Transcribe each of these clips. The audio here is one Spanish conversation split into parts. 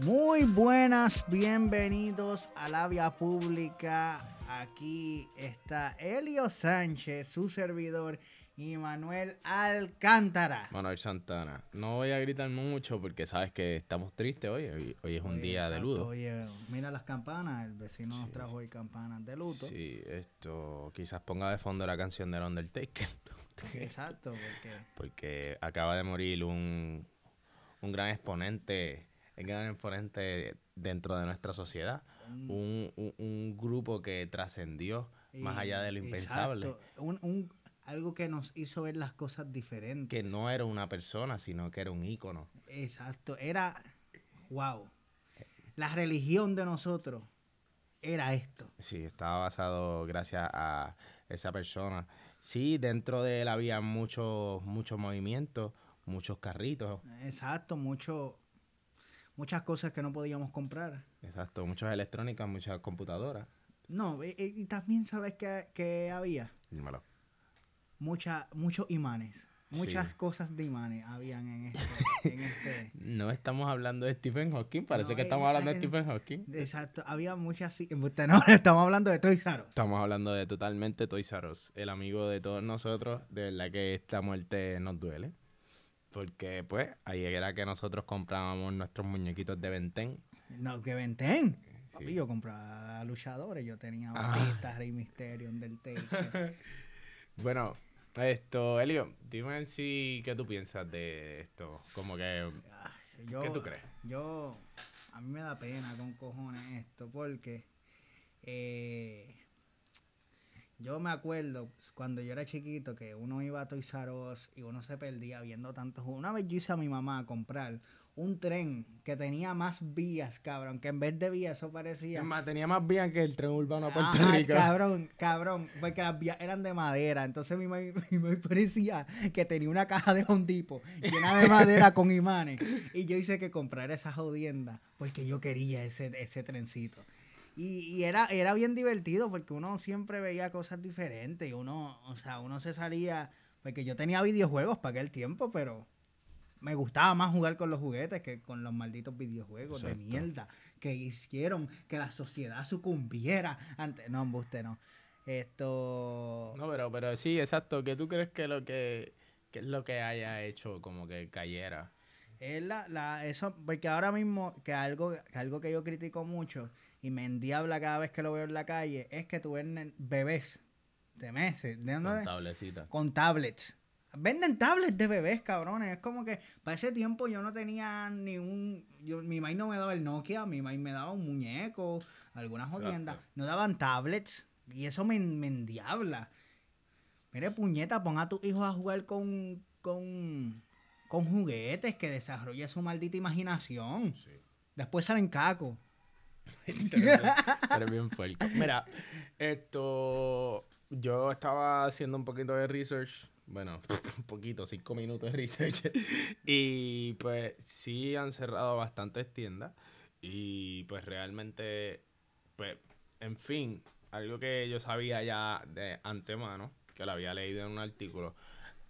Muy buenas, bienvenidos a la vía pública. Aquí está Elio Sánchez, su servidor, y Manuel Alcántara. Manuel Santana. No voy a gritar mucho porque sabes que estamos tristes hoy. Hoy, hoy es un Oye, día de luto. Oye, mira las campanas, el vecino nos trajo hoy campanas de luto. Sí, esto quizás ponga de fondo la canción del Undertaker. Exacto, porque porque acaba de morir un, un gran exponente, un gran exponente dentro de nuestra sociedad. un- Un, un- un grupo que trascendió más allá de lo impensable. un- algo que nos hizo ver las cosas diferentes. Que no era una persona, sino que era un ícono. Exacto, era, wow, la religión de nosotros era esto. Sí, estaba basado gracias a esa persona. Sí, dentro de él había muchos muchos movimientos, muchos carritos, Exacto, mucho, muchas cosas que no podíamos comprar. exacto, muchas electrónicas, muchas computadoras. No, y, también sabes que, que había Dímelo. Mucha, muchos imanes, muchas Sí. cosas de imanes habían en este, en este. No estamos hablando de Stephen Hawking, parece No, que eh, estamos hablando de Stephen Hawking. Exacto, había muchas, no, estamos hablando de Toys R Us. Estamos hablando de totalmente Toys R Us, el amigo de todos nosotros, de verdad que esta muerte nos duele. Porque, pues, ahí era que nosotros comprábamos nuestros muñequitos de Benten. No, que venten. Papi, Sí. yo compraba luchadores, yo tenía Ah. Batista, Rey Mysterio, Undertaker. Bueno, esto, Elio, dime sí qué tú piensas de esto. Como que, yo, ¿qué tú crees? Yo, a mí me da pena con cojones esto, porque eh, yo me acuerdo cuando yo era chiquito que uno iba a Toys R Us y uno se perdía viendo tantos juegos. Una vez yo hice a mi mamá a comprar un tren que tenía más vías, cabrón, que en vez de vías eso parecía... Es más, tenía más vías que el tren urbano a Puerto Ajá, Rico. cabrón, cabrón, porque las vías eran de madera, entonces mi mamá, mamá parecía que tenía una caja de hondipo llena de madera con imanes, y yo hice que comprar esa jodienda, porque yo quería ese, ese trencito. Y, y era, era bien divertido, porque uno siempre veía cosas diferentes, y uno, o sea, uno se salía, porque yo tenía videojuegos para aquel tiempo, pero me gustaba más jugar con los juguetes que con los malditos videojuegos de mierda que hicieron que la sociedad sucumbiera ante no embuste no esto No, pero, pero sí, exacto. ¿Qué tú crees que lo que, qué es lo que haya hecho como que cayera? es la, la eso porque ahora mismo que algo que algo que yo critico mucho y me endiabla cada vez que lo veo en la calle es que tú ves bebés de meses de, Con con tablets. Venden tablets de bebés, cabrones. Es como que para ese tiempo yo no tenía ni un. Yo, mi maíz no me daba el Nokia, mi maíz me daba un muñeco, algunas jodiendas. No daban tablets. Y eso me, me endiabla. Mire, puñeta, pon a tus hijos a jugar con. con. con juguetes que desarrolle su maldita imaginación. Sí. Después salen cacos. Eres bien puerco. Mira, esto. Yo estaba haciendo un poquito de research. Bueno, un poquito, cinco minutos de research. Y pues sí han cerrado bastantes tiendas. Y pues realmente, pues, en fin, algo que yo sabía ya de antemano, que lo había leído en un artículo.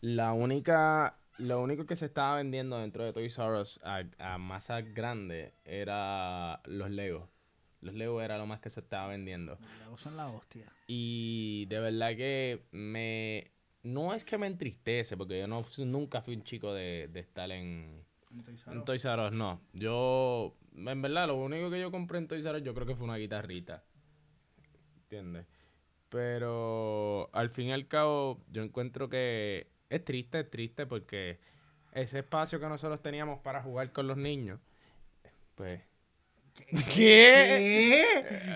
La única, lo único que se estaba vendiendo dentro de Toys R Us a, a masa grande era los Legos. Los Legos era lo más que se estaba vendiendo. Luego son la hostia. Y de verdad que me... No es que me entristece, porque yo no, nunca fui un chico de, de estar en, en Toys R Us, no. Yo, en verdad, lo único que yo compré en Toys R Us yo creo que fue una guitarrita. ¿Entiendes? Pero al fin y al cabo, yo encuentro que es triste, es triste porque ese espacio que nosotros teníamos para jugar con los niños, pues... ¿Qué? ¿Qué?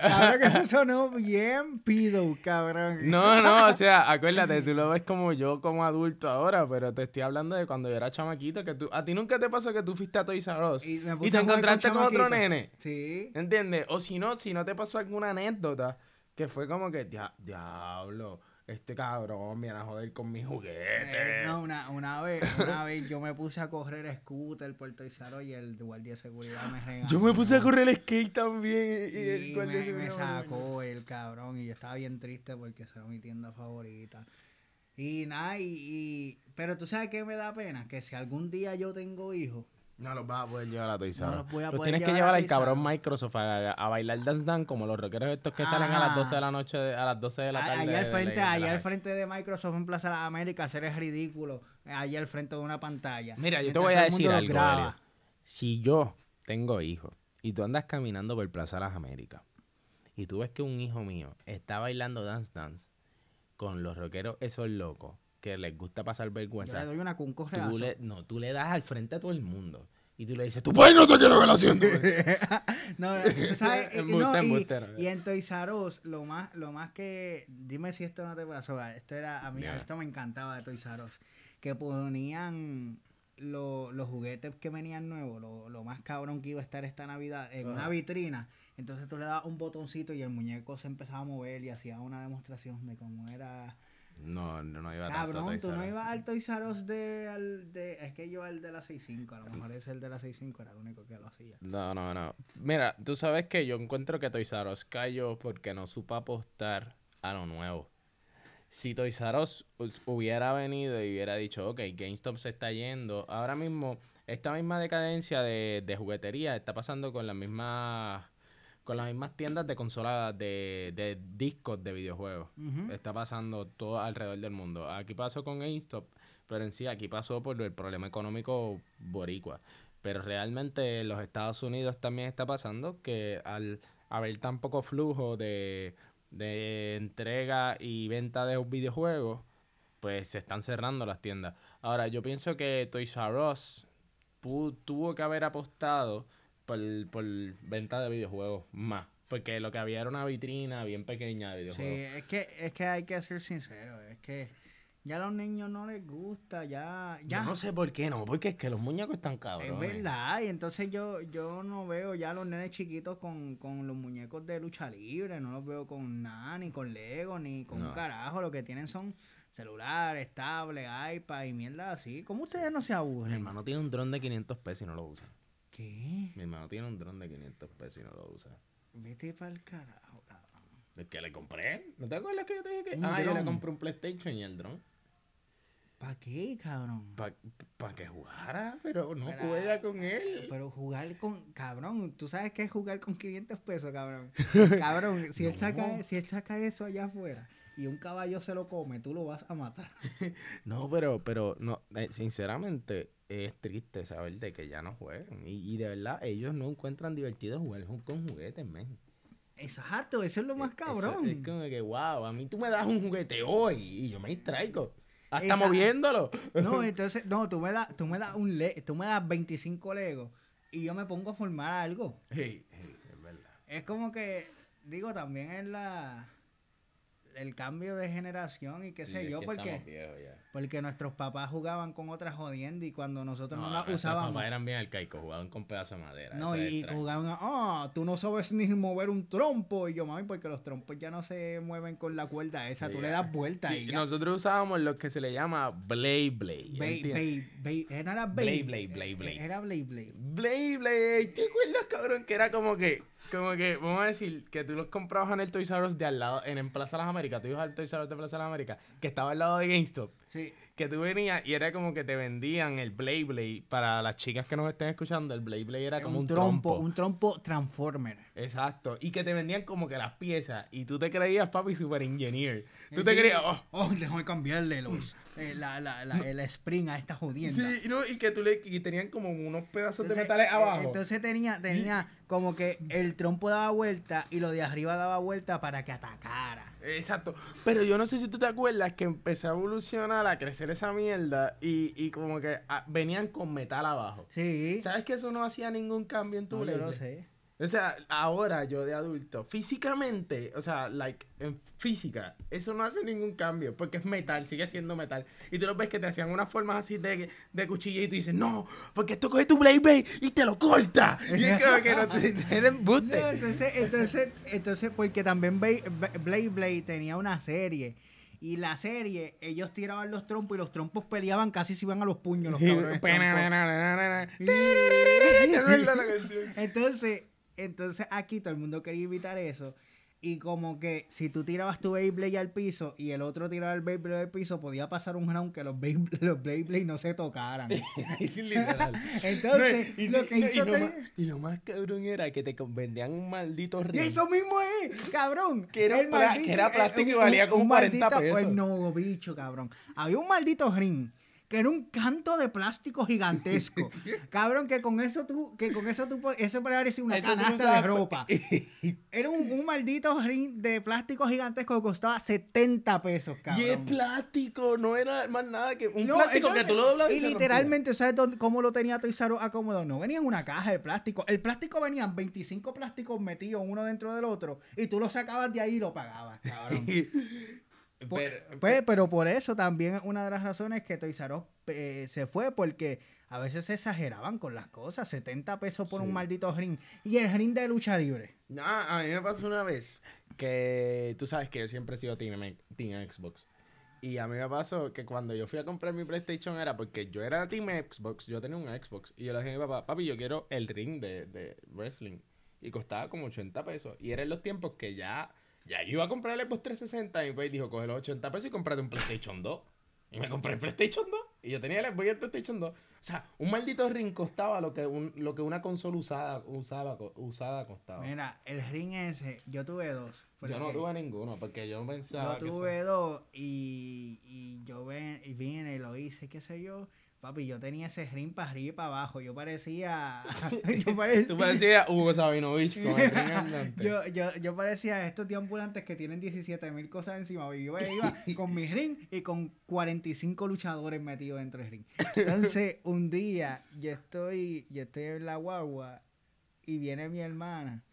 Cabrón, que eso sonó bien pido, cabrón. No, no, o sea, acuérdate, tú lo ves como yo como adulto ahora, pero te estoy hablando de cuando yo era chamaquito, que tú, a ti nunca te pasó que tú fuiste a Toys R Us Y te con encontraste con, otro nene, Sí. ¿entiendes? O si no, si no te pasó alguna anécdota que fue como que, "Dia- diablo, este cabrón viene a joder con mis Eh, juguetes. no, una, una vez, una vez yo me puse a correr scooter por Toizaro y el guardia de seguridad me regañó. Yo me puse a correr el skate también y el y guardia me, me me sacó el cabrón y yo estaba bien triste porque esa era mi tienda favorita. Y nada, y, y- Pero tú sabes qué me da pena, que si algún día yo tengo hijos, No los vas a poder llevar a Toys No R Us. los voy a Los poder tienes que llevar al cabrón. Microsoft a, a bailar Dance Dance como los rockeros estos que salen a las 12 de la noche, a las 12 de la tarde. allá al frente, de- de allá la- al frente de Microsoft en Plaza de las Américas, hacer es ridículo, allá al frente de una pantalla. Mira, yo te voy a decir algo. Si yo tengo hijos y tú andas caminando por Plaza de las Américas y tú ves que un hijo mío está bailando Dance Dance con los rockeros esos locos que les gusta pasar Yo vergüenza, le doy una con tú le, no, tú le das al frente a todo el mundo y tú le dices, tu padre no te quiero ver haciendo eso". no, tú sabes, y- no, y, y en Toys R Us, lo más, lo más que, dime si esto no te pasó, esto era, a mí esto me encantaba de Toys R Us, que ponían lo- los juguetes que venían nuevos, lo, lo más cabrón que iba a estar esta Navidad, en una vitrina, entonces tú le dabas un botoncito y el muñeco se empezaba a mover y hacía una demostración de cómo era... No, no, no iba tanto a Cabrón, tú no ibas al Toys R Us de, al- de... Es que yo al de la 6.5, a lo mejor ese el de la 6.5 era el único que lo hacía. No, no, no. Mira, tú sabes que yo encuentro que Toys R Us cayó porque no supo apostar a lo nuevo. Si Toys R Us hubiera venido y hubiera dicho, ok, GameStop se está yendo, ahora mismo esta misma decadencia de, de juguetería está pasando con las mismas con las mismas tiendas de consolas de, de discos de videojuegos. Está pasando todo alrededor del mundo. Aquí pasó con GameStop, pero en sí aquí pasó por el problema económico boricua. Pero realmente en los Estados Unidos también está pasando que al haber tan poco flujo de, de entrega y venta de videojuegos, pues se están cerrando las tiendas. Ahora, yo pienso que Toys R Us tuvo que haber apostado por, por venta de videojuegos más. Porque lo que había era una vitrina bien pequeña de Sí, videojuegos. es que, es que hay que ser sincero, es que ya a los niños no les gusta, ya, ya. Yo no sé por qué no, porque es que los muñecos están es cabrones. verdad, y entonces yo, yo no veo ya a los nenes chiquitos con, con los muñecos de lucha libre, no los veo con nada, ni con Lego, ni con un carajo, lo que tienen son celulares, tablets, iPad y mierda así. ¿Cómo ustedes no se Mi aburren? hermano tiene un dron de 500 pesos y no lo usa. ¿Qué? Mi hermano tiene un dron de 500 pesos y no lo usa. Vete para el carajo, cabrón. ¿El que le compré? ¿No te acuerdas que yo te dije que.? Ah, yo le compré un PlayStation y el dron. ¿Para qué, cabrón? ¿Para que jugara? Pero no Para- juega con él. Pero jugar con, cabrón, tú sabes qué es jugar con 500 pesos, cabrón. Cabrón, si él saca, si él saca eso allá afuera y un caballo se lo come, tú lo vas a matar. No, pero, pero, no, eh, sinceramente, es triste saber de que ya no juegan. Y, y de verdad, ellos no encuentran divertido jugar ju- con juguetes, men. Exacto, eso es lo más Eh, Eso cabrón. es como que, wow, a mí tú me das un juguete hoy y yo me distraigo. Hasta Esa- moviéndolo. No, entonces, no, tú me das, tú me das un le, tú me das 25 legos y yo me pongo a formar algo. Hey, hey, es verdad. Es como que, digo, también es la el cambio de generación y qué Sí, sé yo, que porque, porque nuestros papás jugaban con otras jodiendas y cuando nosotros no, No, las nuestros usábamos. papás eran bien arcaicos, jugaban con pedazos de madera. No, y, jugaban, a, ah, tú no sabes ni mover un trompo. Y yo, mami, porque los trompos ya no se mueven con la cuerda esa, Sí, tú le das vuelta Sí, y ya. nosotros usábamos lo que se le llama Blade Blade. Bay, ¿no era Blade? Blade, Blade, Blade. Era Blade Blade. Blade Blade. ¿Te acuerdas, cabrón? Que era como que, como que, vamos a decir, que tú los comprabas en el Toys R Us de al lado, en, en Plaza Las Américas. Tú ibas al Toys R Us de Plaza Las Américas, que estaba al lado de GameStop. Sí. Que tú venías y era como que te vendían el Blade Blade. Para las chicas que nos estén escuchando, el Blade Blade era como un, trompo. un trompo Transformer. Exacto. Y que te vendían como que las piezas. Y tú te creías, papi, super engineer. Tú te Sí. creías, oh. Oh, déjame cambiarle los, eh, la, la, la, el spring a esta jodienda. Sí, no, y que tú le y tenían como unos pedazos de metales eh, abajo. Entonces tenía, tenía como que el trompo daba vuelta y lo de arriba daba vuelta para que atacara. Exacto. Pero yo no sé si tú te acuerdas que empezó a evolucionar, a crecer esa mierda y, y como que ah, venían con metal abajo. Sí. ¿Sabes que eso no hacía ningún cambio en tu No, yo lo sé. O sea, ahora yo de adulto, físicamente, o sea, like, en física, eso no hace ningún cambio, porque es metal, sigue siendo metal. Y tú lo ves que te hacían unas formas así de, de cuchilla y tú dices, no, porque esto coge tu Blade Blade y te lo corta. Y es como que no te. No, entonces, entonces, entonces, porque también Blade Blade, Blade tenía una serie. Y la serie, ellos tiraban los trompos y los trompos peleaban casi se iban a los puños los cabrones. entonces, entonces aquí todo el mundo quería imitar eso. Y como que si tú tirabas tu Beyblade al piso y el otro tiraba el Beyblade al piso, podía pasar un round que los, Beyblade, los Beyblade no se tocaran. Literal. Entonces, No, y, lo que y- y hizo... lo te- más, y lo más cabrón era que te vendían un maldito Y ring. eso mismo es, cabrón. Que era El que era eh, plástico y valía como un 40 maldito- pesos. pues no, bicho, cabrón. Había un maldito ring que era un canto de plástico gigantesco. cabrón, que con eso tú, que con eso tú, eso parecía una Eso canasta de ropa. Era un, un maldito ring de plástico gigantesco que costaba 70 pesos, cabrón. Y es plástico, no era más nada que un No, plástico que entonces, tú lo doblabas Y se literalmente, ¿sabes dónde- cómo lo tenía Us acomodado? No venía en una caja de plástico. El plástico venían 25 plásticos metidos uno dentro del otro y tú lo sacabas de ahí y lo pagabas, cabrón. Pero- pues, pero por eso también es una de las razones que Toys R Us, eh, se fue, porque a veces se exageraban con las cosas. 70 pesos por Sí. un maldito ring. Y el ring de lucha libre. No, a mí me pasó una vez que tú sabes que yo siempre he sido team, team Xbox. Y a mí me pasó que cuando yo fui a comprar mi PlayStation era porque yo era team Xbox, yo tenía un Xbox. Y yo le dije a mi papá, papi, yo quiero el ring de, de wrestling. Y costaba como 80 pesos. Y eran los tiempos que ya, ya yo iba a comprar el Xbox 360 y mi dijo, coge los 80 pesos y cómprate un PlayStation 2. Y me compré el PlayStation 2. Y yo tenía el Xbox y el PlayStation 2. O sea, un maldito ring costaba lo que, un- lo que una consola usada, usaba, usada costaba. Mira, el ring ese, yo tuve dos. Yo no tuve ninguno, porque yo pensaba Yo que tuve dos y, y yo ven, y vine y lo hice, qué sé yo. Papi, yo tenía ese ring para arriba y para abajo. Yo parecía. yo, parecía Tú parecías Hugo Sabinovich con el ring andante. yo, yo, yo parecía estos deambulantes que tienen 17 mil cosas encima. y Yo iba con mi ring y con 45 luchadores metidos dentro del ring. Entonces, un día yo estoy, yo estoy en la guagua y viene mi hermana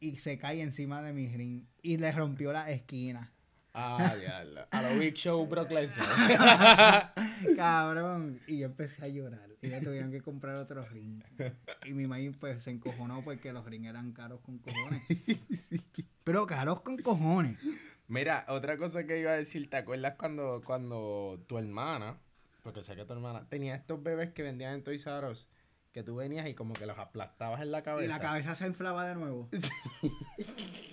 y se cae encima de mi ring y le rompió la esquina. Ah, diablo. A lo Big Show Brock Lesnar. Cabrón. Y yo empecé a llorar. Y le tuvieron que comprar otro ring. Y mi mamá pues se encojonó porque los rings eran caros con cojones. Pero caros con cojones. Mira, otra cosa que iba a decir, ¿te acuerdas cuando, cuando tu hermana, porque sé que tu hermana, tenía estos bebés que vendían en Toys R Us, que tú venías y como que los aplastabas en la cabeza? Y la cabeza se inflaba de nuevo.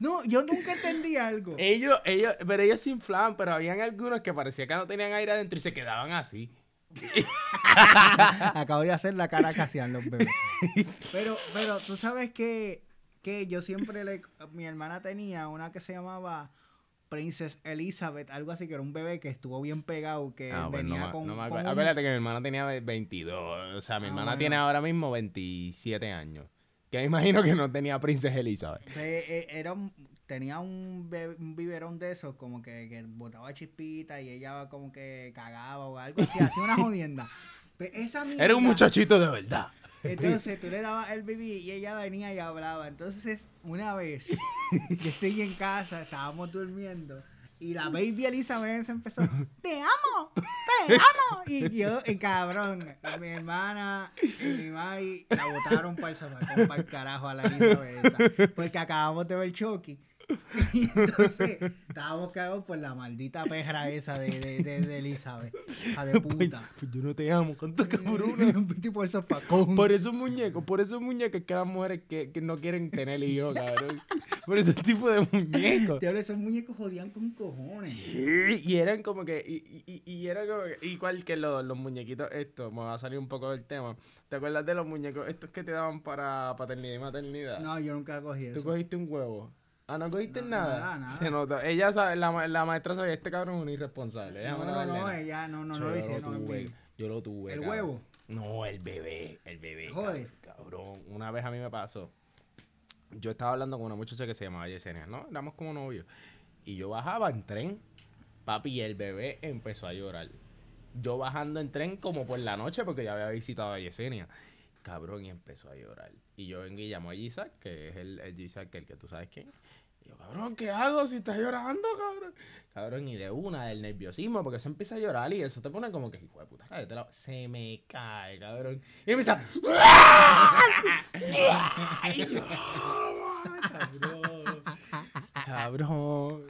No, yo nunca entendí algo. Ellos, ellos, pero ellos se inflaban, pero habían algunos que parecía que no tenían aire adentro y se quedaban así. Acabo de hacer la cara casi a los bebés. Pero, pero tú sabes que, que yo siempre le. Mi hermana tenía una que se llamaba Princess Elizabeth, algo así, que era un bebé que estuvo bien pegado, que Ah, pues no venía me- con. no me con acuerdo. un- Acuérdate que mi hermana tenía ve- 22. O sea, mi Ah, hermana bueno. tiene ahora mismo 27 años. Que me imagino que no tenía Princesa Elizabeth. Eh, era un- tenía un, un biberón de esos, como que, que botaba chispita y ella como que cagaba o algo así, hacía una jodienda. Pero esa Era un mierda- muchachito de verdad. Entonces tú le dabas el bebé y ella venía y hablaba. Entonces, una vez, yo estoy en casa, estábamos durmiendo. Y la baby Elizabeth se empezó, te amo, te amo. Y yo, y cabrón, mi hermana y mi mãe la botaron para el para el carajo a la Elizabeth. esa, Porque acabamos de ver Chucky. Y entonces, estábamos cagados por la maldita perra esa de, de, de, de Elizabeth. Hija de puta. Pues yo no te amo, cuánto zapacón. Por esos muñecos, por esos muñecos que las mujeres que, que no quieren tener hijos, cabrón. Por ese tipo de muñecos. Diablo, esos muñecos jodían con cojones. Y eran como que, y, y, y era como que, igual que los, los muñequitos estos, me va a salir un poco del tema. ¿Te acuerdas de los muñecos estos que te daban para paternidad y maternidad? No, yo nunca cogí eso. ¿Tú cogiste un huevo? Ah, no cogiste No, nada. nada, nada. Se nota. Ella sabe, la, la maestra sabía, este cabrón es un irresponsable. No, no, no, nada". ella no, no, Yo no lo hice. Tuve, yo lo tuve. ¿El cabrón. huevo? No, el bebé, el bebé. Joder. cab- Cabrón, una vez a mí me pasó. Yo estaba hablando con una muchacha que se llamaba Yesenia, ¿no? Éramos como novios. Y yo bajaba en tren, papi, y el bebé empezó a llorar. Yo bajando en tren como por la noche porque ya había visitado a Yesenia. Cabrón, y empezó a llorar. Y yo vengo y llamo a Isaac, que es el, el Isaac, el que tú sabes quién. Yo, cabrón, ¿qué hago si estás llorando, cabrón? Cabrón, y de una, del nerviosismo, porque eso empieza a llorar y eso te pone como que, hijo de puta, cállate la-". Se me cae, cabrón. Y empieza. y yo, cabrón. Cabrón.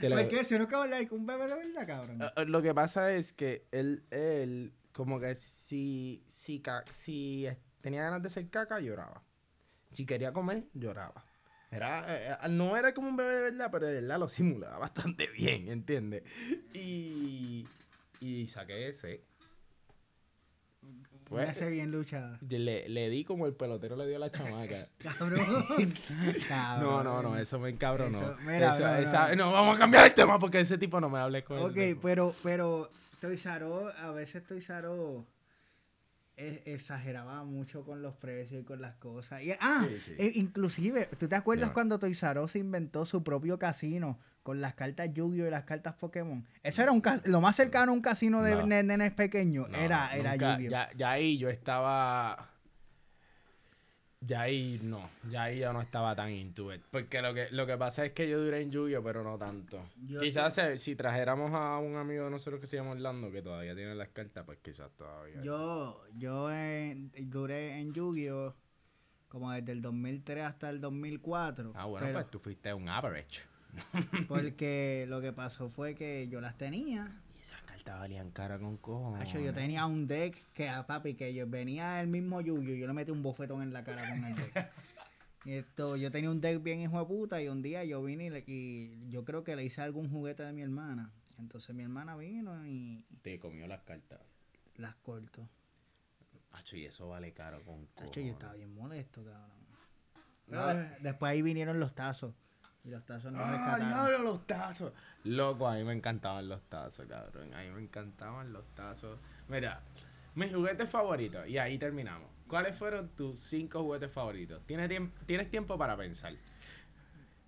Te lo- ¿Por qué? Si uno acaba de con un bebé de verdad, cabrón. eh, eh, Lo que pasa es que él, él como que si, si, ca- si tenía ganas de hacer caca, lloraba. Si quería comer, lloraba. Era, eh, no era como un bebé de verdad, pero de verdad lo simulaba bastante bien, ¿entiendes? Y, y saqué ese. Pues, ese bien luchada. Le, le, di como el pelotero le dio a la chamaca. Cabrón. No, no, no, eso me encabronó. no. Mira, no, vamos a cambiar el tema porque ese tipo no me hable con él. Ok, pero, pero Toizaro, a veces Toizaro exageraba mucho con los precios y con las cosas. Y, ah, e, inclusive, ¿tú te acuerdas cuando Toys se inventó su propio casino con las cartas Yu-Gi-Oh y las cartas Pokémon? Eso era un lo más cercano a un casino de nenes pequeños, era, era Yu-Gi-Oh. Ya, ya ahí yo estaba ya ahí no, ya ahí yo no estaba tan into it. Porque lo que, lo que pasa es que yo duré en yu pero no tanto. quizás si trajéramos a un amigo de nosotros que se llama Orlando, que todavía tiene las cartas, pues quizás todavía. Yo, yo duré en Yu-Gi-Oh! como desde el 2003 hasta el 2004. Ah, bueno, pues tú fuiste un average. porque lo que pasó fue que yo las tenía valían cara con cojones. yo tenía un deck que a papi, que yo venía el mismo Yuyo y yo le metí un bofetón en la cara con el deck. esto, yo tenía un deck bien hijo de puta y un día yo vine y, yo creo que le hice algún juguete de mi hermana. Entonces mi hermana vino y... Te comió las cartas. Las corto. Hacho, y eso vale caro con cojones. yo estaba bien molesto, cabrón. después ahí vinieron los tazos. Y los tazos no ¡Ah, diablo, los tazos! Loco, a mí me encantaban los tazos, cabrón. A mí me encantaban los tazos. Mira, mis juguetes favoritos. Y ahí terminamos. ¿Cuáles fueron tus cinco juguetes favoritos? ¿Tienes, tiemp tienes tiempo para pensar.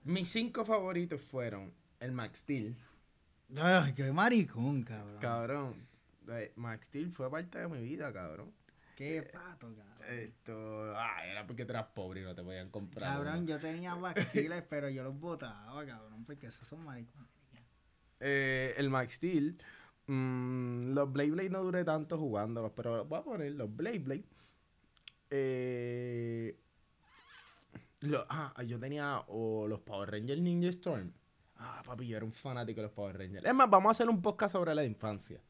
Mis cinco favoritos fueron el Max Steel. Ay, qué maricón, cabrón. Cabrón. Eh, Max Steel fue parte de mi vida, cabrón. Qué pato, cabrón. Esto, ah, era porque eras pobre y no te podían comprar. Cabrón, yo tenía Max pero yo los botaba, cabrón, porque esos son maricones. Eh, el Max Steel, mmm, los Blade Blade no duré tanto jugándolos, pero voy a poner los Blade Blade. Eh, ah, yo tenía los Power Rangers Ninja Storm. Ah, papi, yo era un fanático de los Power Rangers. Es más, vamos a hacer un podcast sobre la infancia.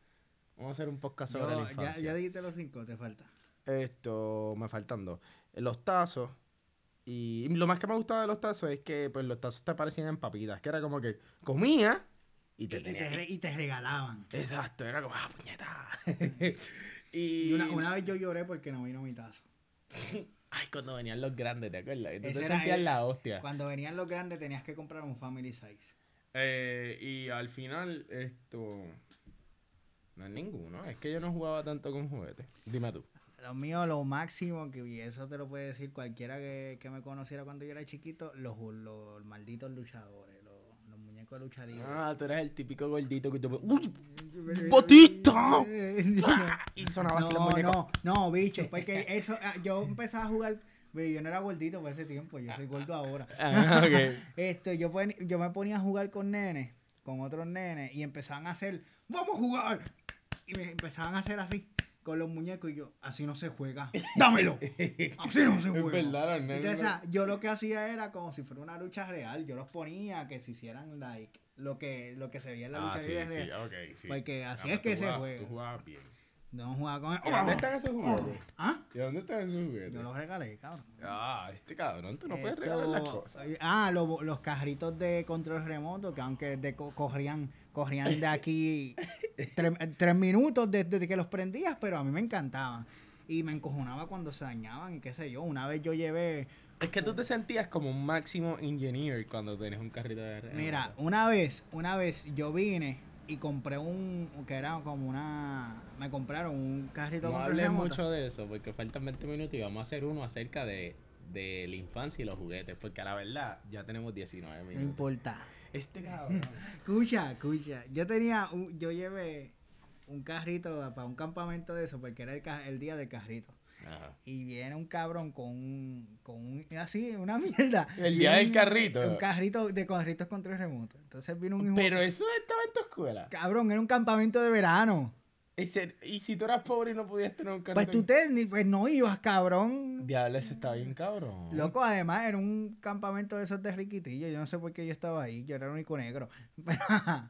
Vamos a hacer un podcast sobre la infancia. Ya, ya dijiste los cinco, te falta. Esto, me faltan dos. Los tazos. Y lo más que me gustaba de los tazos es que pues los tazos te parecían en papitas. Que era como que comía y te, y, te, regalaban. Exacto, era como, ah, puñeta. y, una, vez yo lloré porque no vino mi tazo. Ay, cuando venían los grandes, ¿te acuerdas? Entonces sentías la hostia. Cuando venían los grandes tenías que comprar un family size. Eh, y al final, esto. No es ninguno. Es que yo no jugaba tanto con juguetes. Dime tú. Lo mío, lo máximo, que y eso te lo puede decir cualquiera que, que me conociera cuando yo era chiquito, los, los malditos luchadores, los, los muñecos de lucha Ah, tú eres el típico gordito que te... ¡Uy! ¡Botista! y sonaba así los muñecos. No, no, bicho, porque eso, ah, yo empezaba a jugar... Yo no era gordito por ese tiempo, yo soy gordo ahora. Ah, okay. este, yo, yo me ponía a jugar con nenes, con otros nenes, y empezaban a hacer, ¡vamos a jugar! Y me empezaban a hacer así con los muñecos y yo, así no se juega. ¡Dámelo! Así no se juega. Verdad, Entonces, yo lo que hacía era como si fuera una lucha real. Yo los ponía que se hicieran like lo que, lo que se veía en la ah, lucha real. Sí, okay, sí. Porque así ah, es que se juega. Tú jugabas bien. No jugaba con él. ¿Y dónde están esos juguetes? ¿Ah? ¿Y dónde están esos juguetes? Yo los regalé, cabrón. Ah, este cabrón, tú no puedes regalar las cosas. Ah, los carritos de control remoto que aunque de, corrían, corrían de aquí tres, minutos desde que los prendías, pero a mí me encantaban. Y me encojonaba cuando se dañaban y qué sé yo. Una vez yo llevé... Es que tú te sentías como un máximo engineer cuando tenías un carrito de remoto. Mira, una vez, una vez yo vine y compré un que era como una me compraron un carrito no hablé mucho de eso porque faltan 20 minutos y vamos a hacer uno acerca de, de la infancia y los juguetes porque a la verdad ya tenemos 19 minutos. no importa. Este cabrón. Escucha escucha yo tenía un, yo llevé un carrito para un campamento de eso porque era el, el día del carrito y viene un cabrón con un, con un, así, una mierda. El día del carrito. Un carrito de carritos control remoto. Entonces vino un hijo. Pero eso estaba en tu escuela. Cabrón, era un campamento de verano. Y, si tú eras pobre y no podías tener un carrito. Pues tú te, pues no ibas, cabrón. Diablo, ese estaba bien cabrón. Loco, además era un campamento de esos de riquitillo. Yo no sé por qué yo estaba ahí. Yo era el único negro.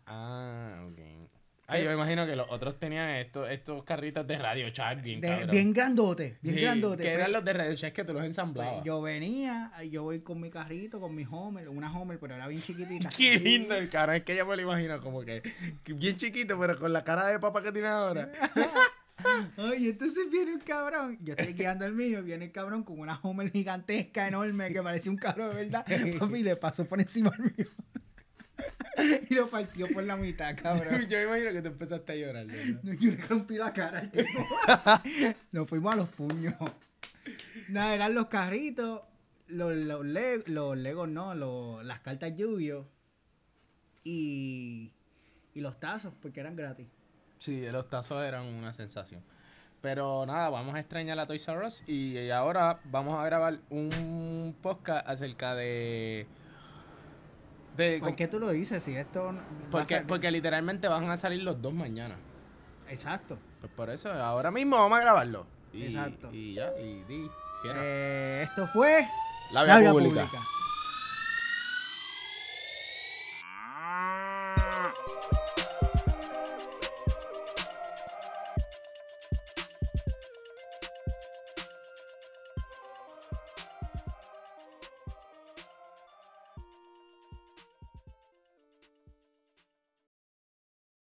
ah, ok. Ay, yo me imagino que los otros tenían estos, estos carritos de Radio Shack bien De- cabrón. bien grandote, bien Sí, grandote. Que Pues, eran los de Radio Shack que tú los pues, ensamblabas. yo venía, yo voy con mi carrito, con mi Homer, una Homer, pero era bien chiquitita. Qué lindo el cabrón. Es que yo me lo imagino como que, que bien chiquito, pero con la cara de papa que tiene ahora. Ay, entonces viene un cabrón. Yo estoy guiando el mío, viene el cabrón con una Homer gigantesca, enorme, que parece un carro de verdad. Papi, le pasó por encima al mío. y lo partió por la mitad, cabrón. yo me imagino que tú empezaste a llorar. No, Yo le rompí la cara al tipo. Nos fuimos a los puños. Nada, eran los carritos, los, los, le- los legos, no, los- las cartas lluvio y, y los tazos, porque eran gratis. Sí, los tazos eran una sensación. Pero nada, vamos a extrañar a Toys R Us y ahora vamos a grabar un podcast acerca de... de ¿Por qué tú lo dices? Si esto. porque, porque literalmente van a salir los dos mañana. Exacto. Pues por eso, ahora mismo vamos a grabarlo. Y, Exacto. Y ya, y di. Eh, esto fue. la vía vía pública. pública.